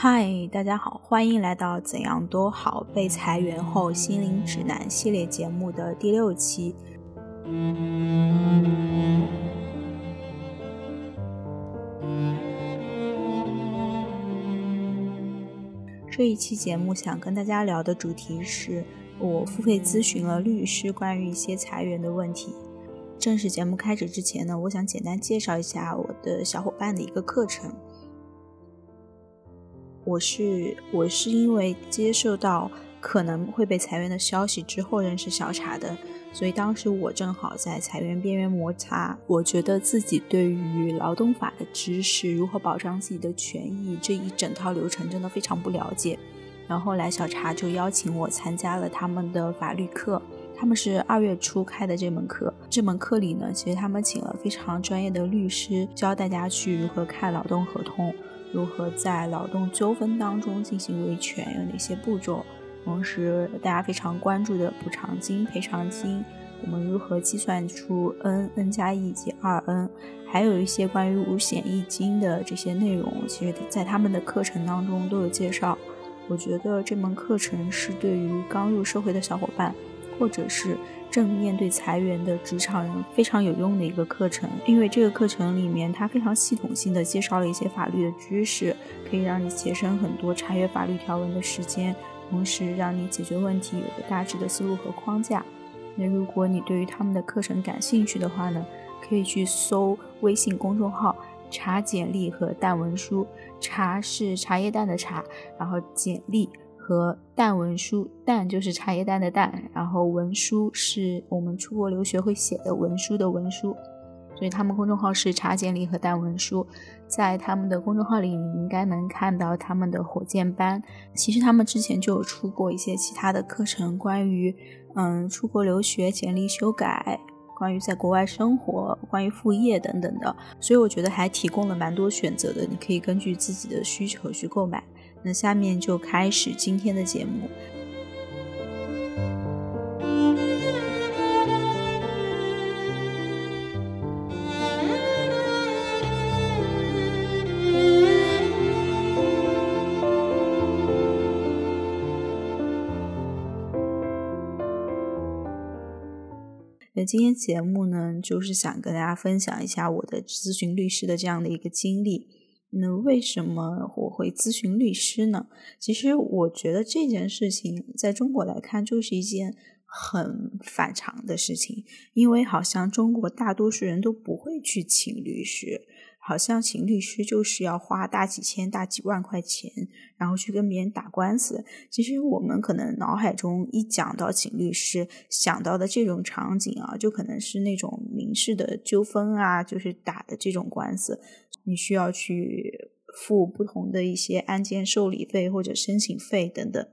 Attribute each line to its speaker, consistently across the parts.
Speaker 1: 嗨，大家好，欢迎来到《怎样都好被裁员后心灵指南》系列节目的第六期。这一期节目想跟大家聊的主题是我付费咨询了律师关于一些裁员的问题。正式节目开始之前呢，我想简单介绍一下我的小伙伴的一个课程。我是我是因为接受到可能会被裁员的消息之后认识小茶的，所以当时我正好在裁员边缘摩擦。我觉得自己对于劳动法的知识，如何保障自己的权益这一整套流程真的非常不了解。然后来小茶就邀请我参加了他们的法律课，他们是二月初开的这门课。这门课里呢，其实他们请了非常专业的律师教大家去如何看劳动合同。如何在劳动纠纷当中进行维权？有哪些步骤？同时，大家非常关注的补偿金、赔偿金，我们如何计算出 n、n 加一及二 n？还有一些关于五险一金的这些内容，其实在他们的课程当中都有介绍。我觉得这门课程是对于刚入社会的小伙伴，或者是。正面对裁员的职场人非常有用的一个课程，因为这个课程里面它非常系统性的介绍了一些法律的知识，可以让你节省很多查阅法律条文的时间，同时让你解决问题有个大致的思路和框架。那如果你对于他们的课程感兴趣的话呢，可以去搜微信公众号“茶简历和淡文书”，茶是茶叶蛋的茶，然后简历。和淡文书，淡就是茶叶蛋的淡，然后文书是我们出国留学会写的文书的文书，所以他们公众号是茶简历和淡文书，在他们的公众号里，你应该能看到他们的火箭班。其实他们之前就有出过一些其他的课程，关于嗯出国留学简历修改，关于在国外生活，关于副业等等的，所以我觉得还提供了蛮多选择的，你可以根据自己的需求去购买。那下面就开始今天的节目。那今天节目呢，就是想跟大家分享一下我的咨询律师的这样的一个经历。那为什么我会咨询律师呢？其实我觉得这件事情在中国来看就是一件很反常的事情，因为好像中国大多数人都不会去请律师。好像请律师就是要花大几千、大几万块钱，然后去跟别人打官司。其实我们可能脑海中一讲到请律师，想到的这种场景啊，就可能是那种民事的纠纷啊，就是打的这种官司，你需要去付不同的一些案件受理费或者申请费等等。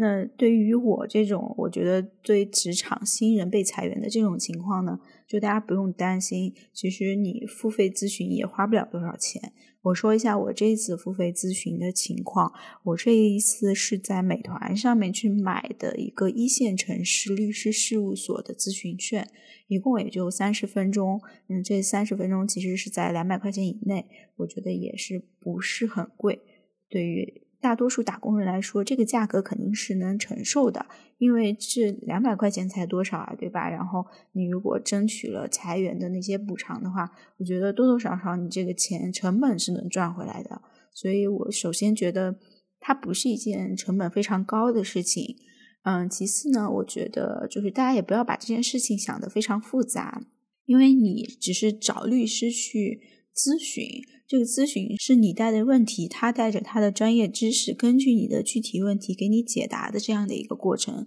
Speaker 1: 那对于我这种，我觉得对职场新人被裁员的这种情况呢，就大家不用担心，其实你付费咨询也花不了多少钱。我说一下我这次付费咨询的情况，我这一次是在美团上面去买的一个一线城市律师事务所的咨询券，一共也就三十分钟，嗯，这三十分钟其实是在两百块钱以内，我觉得也是不是很贵，对于。大多数打工人来说，这个价格肯定是能承受的，因为这两百块钱才多少啊，对吧？然后你如果争取了裁员的那些补偿的话，我觉得多多少少你这个钱成本是能赚回来的。所以我首先觉得它不是一件成本非常高的事情。嗯，其次呢，我觉得就是大家也不要把这件事情想得非常复杂，因为你只是找律师去咨询。这个咨询是你带的问题，他带着他的专业知识，根据你的具体问题给你解答的这样的一个过程。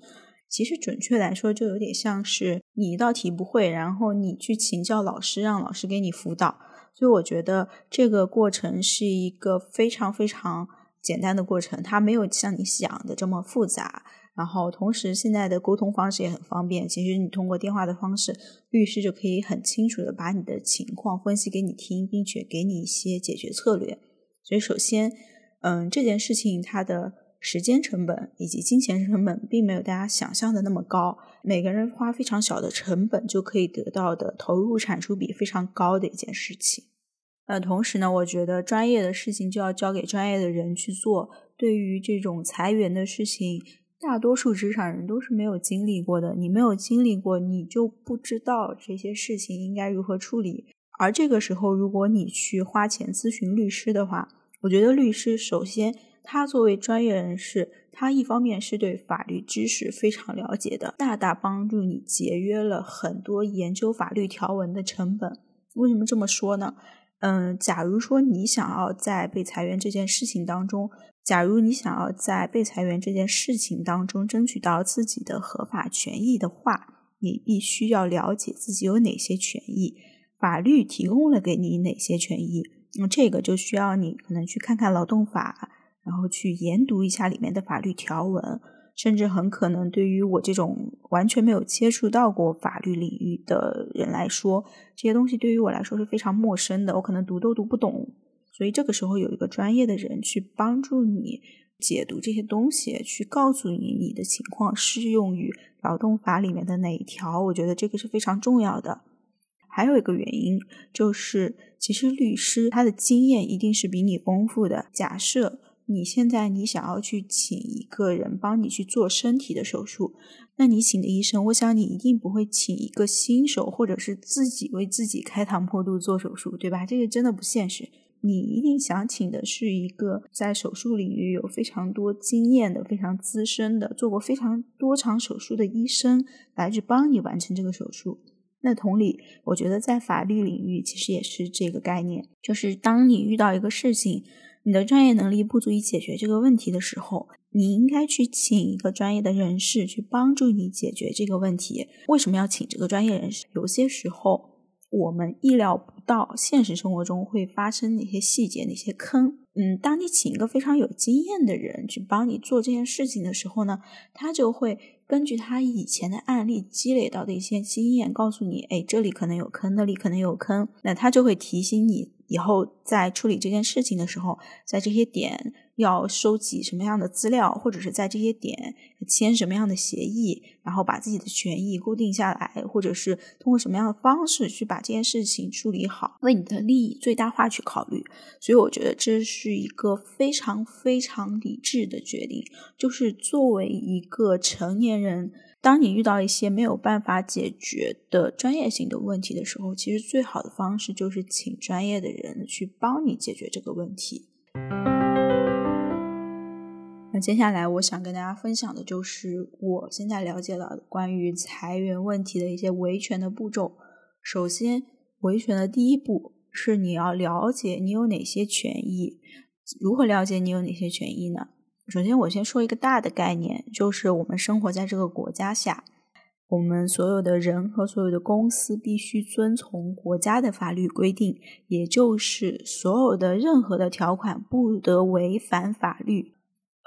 Speaker 1: 其实准确来说，就有点像是你一道题不会，然后你去请教老师，让老师给你辅导。所以我觉得这个过程是一个非常非常简单的过程，它没有像你想的这么复杂。然后，同时现在的沟通方式也很方便。其实你通过电话的方式，律师就可以很清楚的把你的情况分析给你听，并且给你一些解决策略。所以，首先，嗯，这件事情它的时间成本以及金钱成本并没有大家想象的那么高。每个人花非常小的成本就可以得到的投入产出比非常高的一件事情。呃，同时呢，我觉得专业的事情就要交给专业的人去做。对于这种裁员的事情，大多数职场人都是没有经历过的。你没有经历过，你就不知道这些事情应该如何处理。而这个时候，如果你去花钱咨询律师的话，我觉得律师首先他作为专业人士，他一方面是对法律知识非常了解的，大大帮助你节约了很多研究法律条文的成本。为什么这么说呢？嗯，假如说你想要在被裁员这件事情当中，假如你想要在被裁员这件事情当中争取到自己的合法权益的话，你必须要了解自己有哪些权益。法律提供了给你哪些权益？那么这个就需要你可能去看看劳动法，然后去研读一下里面的法律条文，甚至很可能对于我这种完全没有接触到过法律领域的人来说，这些东西对于我来说是非常陌生的，我可能读都读不懂。所以这个时候有一个专业的人去帮助你解读这些东西，去告诉你你的情况适用于劳动法里面的哪一条，我觉得这个是非常重要的。还有一个原因就是，其实律师他的经验一定是比你丰富的。假设你现在你想要去请一个人帮你去做身体的手术，那你请的医生，我想你一定不会请一个新手或者是自己为自己开膛破肚做手术，对吧？这个真的不现实。你一定想请的是一个在手术领域有非常多经验的、非常资深的、做过非常多场手术的医生来去帮你完成这个手术。那同理，我觉得在法律领域其实也是这个概念，就是当你遇到一个事情，你的专业能力不足以解决这个问题的时候，你应该去请一个专业的人士去帮助你解决这个问题。为什么要请这个专业人士？有些时候我们意料不到，现实生活中会发生哪些细节、哪些坑。嗯，当你请一个非常有经验的人去帮你做这件事情的时候呢，他就会。根据他以前的案例积累到的一些经验，告诉你，哎，这里可能有坑，那里可能有坑，那他就会提醒你。以后在处理这件事情的时候，在这些点要收集什么样的资料，或者是在这些点签什么样的协议，然后把自己的权益固定下来，或者是通过什么样的方式去把这件事情处理好，为你的利益最大化去考虑。所以我觉得这是一个非常非常理智的决定，就是作为一个成年人。当你遇到一些没有办法解决的专业性的问题的时候，其实最好的方式就是请专业的人去帮你解决这个问题。那接下来我想跟大家分享的就是我现在了解到的关于裁员问题的一些维权的步骤。首先，维权的第一步是你要了解你有哪些权益。如何了解你有哪些权益呢？首先，我先说一个大的概念，就是我们生活在这个国家下，我们所有的人和所有的公司必须遵从国家的法律规定，也就是所有的任何的条款不得违反法律。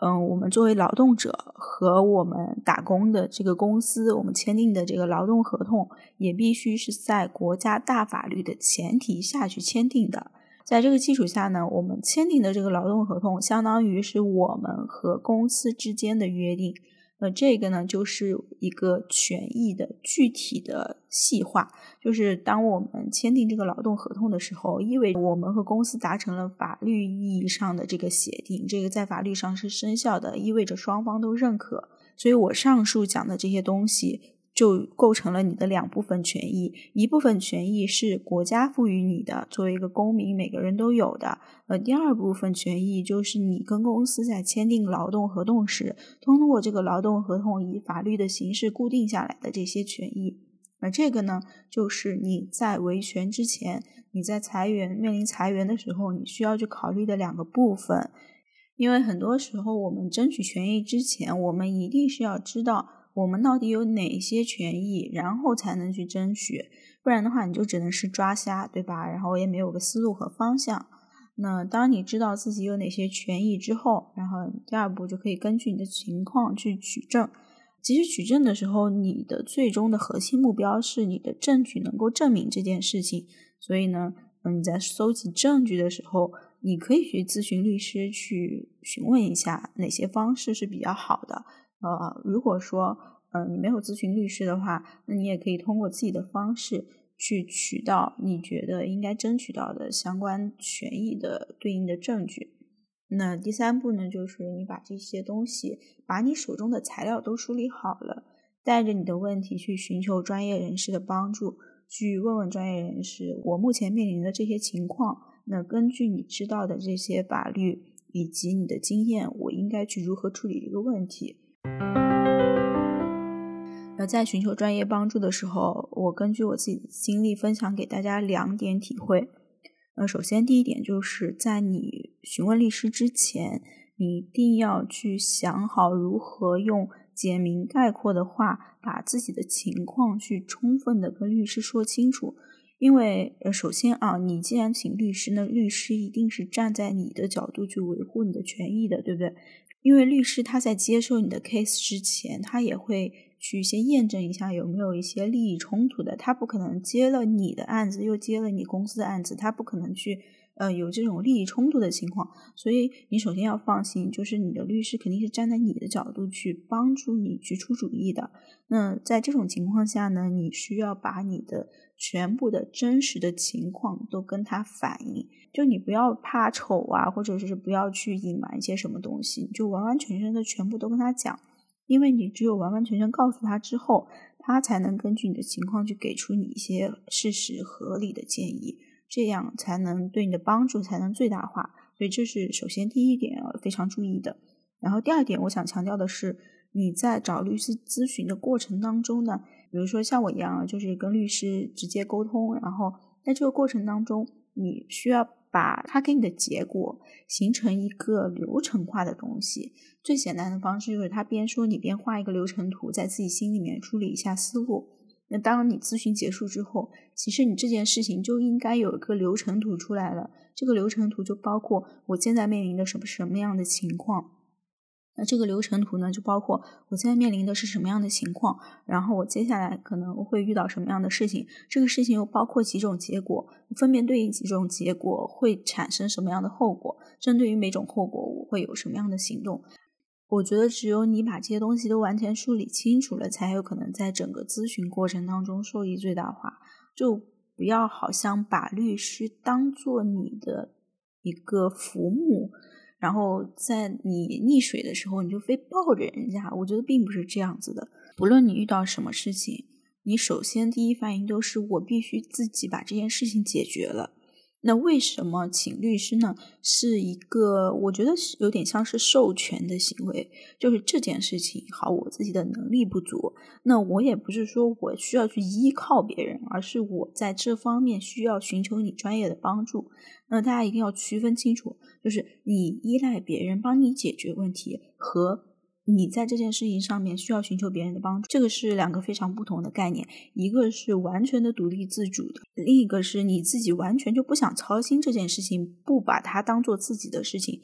Speaker 1: 嗯，我们作为劳动者和我们打工的这个公司，我们签订的这个劳动合同，也必须是在国家大法律的前提下去签订的。在这个基础下呢，我们签订的这个劳动合同，相当于是我们和公司之间的约定。那这个呢，就是一个权益的具体的细化。就是当我们签订这个劳动合同的时候，意味着我们和公司达成了法律意义上的这个协定，这个在法律上是生效的，意味着双方都认可。所以我上述讲的这些东西。就构成了你的两部分权益，一部分权益是国家赋予你的，作为一个公民，每个人都有的。呃，第二部分权益就是你跟公司在签订劳动合同时，通过这个劳动合同以法律的形式固定下来的这些权益。而这个呢，就是你在维权之前，你在裁员面临裁员的时候，你需要去考虑的两个部分。因为很多时候，我们争取权益之前，我们一定是要知道。我们到底有哪些权益，然后才能去争取？不然的话，你就只能是抓瞎，对吧？然后也没有个思路和方向。那当你知道自己有哪些权益之后，然后第二步就可以根据你的情况去取证。其实取证的时候，你的最终的核心目标是你的证据能够证明这件事情。所以呢，嗯，你在搜集证据的时候，你可以去咨询律师，去询问一下哪些方式是比较好的。呃，如果说，嗯，你没有咨询律师的话，那你也可以通过自己的方式去取到你觉得应该争取到的相关权益的对应的证据。那第三步呢，就是你把这些东西，把你手中的材料都梳理好了，带着你的问题去寻求专业人士的帮助，去问问专业人士，我目前面临的这些情况，那根据你知道的这些法律以及你的经验，我应该去如何处理这个问题。那在寻求专业帮助的时候，我根据我自己的经历分享给大家两点体会。呃，首先第一点就是在你询问律师之前，你一定要去想好如何用简明概括的话，把自己的情况去充分的跟律师说清楚。因为呃，首先啊，你既然请律师，那律师一定是站在你的角度去维护你的权益的，对不对？因为律师他在接受你的 case 之前，他也会去先验证一下有没有一些利益冲突的。他不可能接了你的案子又接了你公司的案子，他不可能去呃有这种利益冲突的情况。所以你首先要放心，就是你的律师肯定是站在你的角度去帮助你去出主意的。那在这种情况下呢，你需要把你的全部的真实的情况都跟他反映。就你不要怕丑啊，或者是不要去隐瞒一些什么东西，就完完全全的全部都跟他讲，因为你只有完完全全告诉他之后，他才能根据你的情况去给出你一些事实合理的建议，这样才能对你的帮助才能最大化。所以这是首先第一点非常注意的。然后第二点，我想强调的是，你在找律师咨询的过程当中呢，比如说像我一样，就是跟律师直接沟通，然后在这个过程当中，你需要。把他给你的结果形成一个流程化的东西，最简单的方式就是他边说你边画一个流程图，在自己心里面梳理一下思路。当你咨询结束之后，其实你这件事情就应该有一个流程图出来了。这个流程图就包括我现在面临的什么什么样的情况。那这个流程图呢，就包括我现在面临的是什么样的情况，然后我接下来可能会遇到什么样的事情，这个事情又包括几种结果，分别对应几种结果会产生什么样的后果，针对于每种后果我会有什么样的行动。我觉得只有你把这些东西都完全梳理清楚了，才有可能在整个咨询过程当中受益最大化。就不要好像把律师当做你的一个浮木。然后在你溺水的时候，你就非抱着人家。我觉得并不是这样子的。不论你遇到什么事情，你首先第一反应都是我必须自己把这件事情解决了。那为什么请律师呢？是一个我觉得有点像是授权的行为，就是这件事情好，我自己的能力不足，那我也不是说我需要去依靠别人，而是我在这方面需要寻求你专业的帮助。那大家一定要区分清楚，就是你依赖别人帮你解决问题和。你在这件事情上面需要寻求别人的帮助，这个是两个非常不同的概念。一个是完全的独立自主的，另一个是你自己完全就不想操心这件事情，不把它当做自己的事情，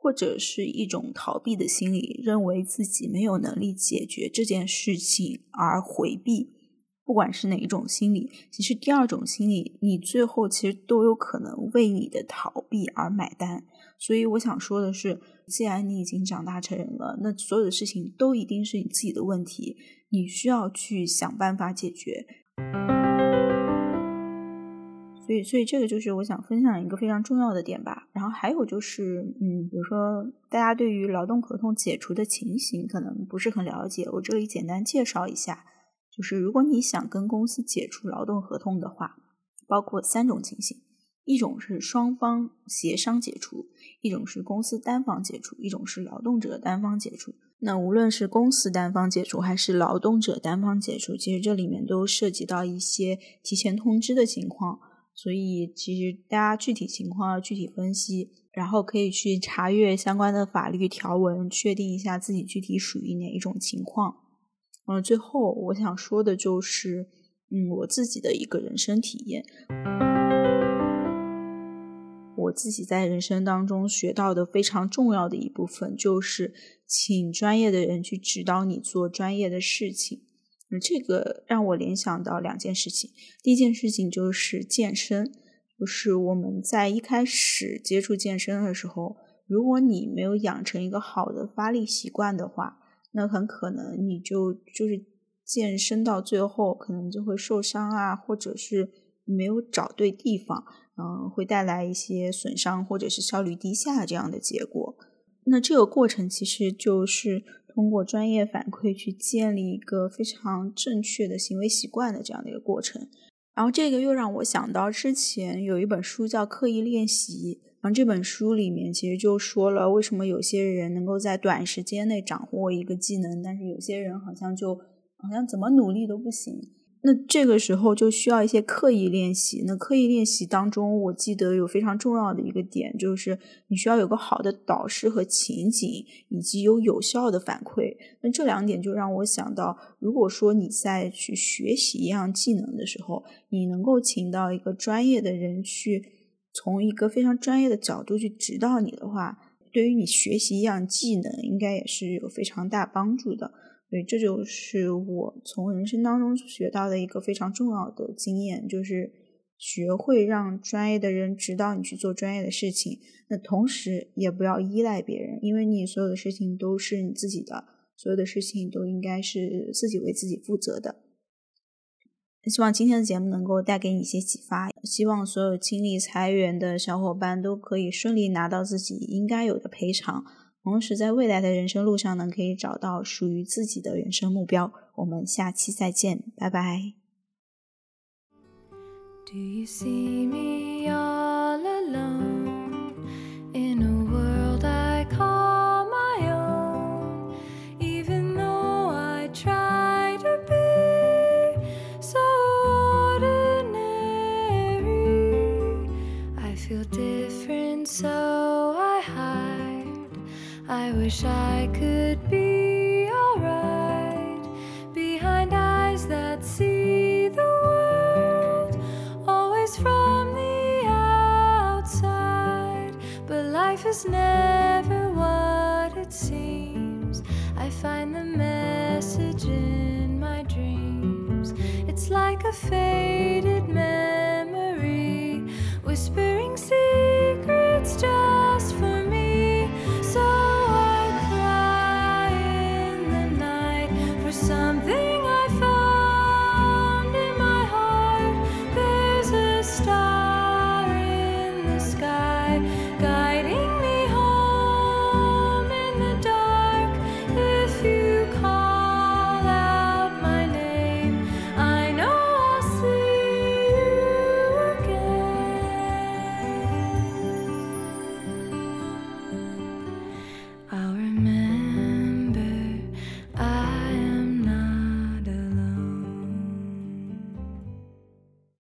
Speaker 1: 或者是一种逃避的心理，认为自己没有能力解决这件事情而回避。不管是哪一种心理，其实第二种心理，你最后其实都有可能为你的逃避而买单。所以我想说的是，既然你已经长大成人了，那所有的事情都一定是你自己的问题，你需要去想办法解决。所以，所以这个就是我想分享一个非常重要的点吧。然后还有就是，嗯，比如说大家对于劳动合同解除的情形可能不是很了解，我这里简单介绍一下。就是如果你想跟公司解除劳动合同的话，包括三种情形：一种是双方协商解除，一种是公司单方解除，一种是劳动者单方解除。那无论是公司单方解除还是劳动者单方解除，其实这里面都涉及到一些提前通知的情况，所以其实大家具体情况要具体分析，然后可以去查阅相关的法律条文，确定一下自己具体属于哪一种情况。嗯，最后我想说的就是，嗯，我自己的一个人生体验，我自己在人生当中学到的非常重要的一部分，就是请专业的人去指导你做专业的事情。这个让我联想到两件事情，第一件事情就是健身，就是我们在一开始接触健身的时候，如果你没有养成一个好的发力习惯的话。那很可能你就就是健身到最后可能就会受伤啊，或者是没有找对地方，嗯，会带来一些损伤或者是效率低下这样的结果。那这个过程其实就是通过专业反馈去建立一个非常正确的行为习惯的这样的一个过程。然后这个又让我想到之前有一本书叫《刻意练习》，这本书里面其实就说了为什么有些人能够在短时间内掌握一个技能，但是有些人好像就。好像怎么努力都不行，那这个时候就需要一些刻意练习。那刻意练习当中，我记得有非常重要的一个点，就是你需要有个好的导师和情景，以及有有效的反馈。那这两点就让我想到，如果说你在去学习一样技能的时候，你能够请到一个专业的人去，从一个非常专业的角度去指导你的话，对于你学习一样技能，应该也是有非常大帮助的。对，这就是我从人生当中学到的一个非常重要的经验，就是学会让专业的人指导你去做专业的事情。那同时也不要依赖别人，因为你所有的事情都是你自己的，所有的事情都应该是自己为自己负责的。希望今天的节目能够带给你一些启发，希望所有经历裁员的小伙伴都可以顺利拿到自己应该有的赔偿。同时，在未来的人生路上呢，可以找到属于自己的人生目标。我们下期再见，拜拜。Do you see me?
Speaker 2: Wish I could be alright behind eyes that see the world always from the outside. But life is never what it seems. I find the message in my dreams. It's like a faded.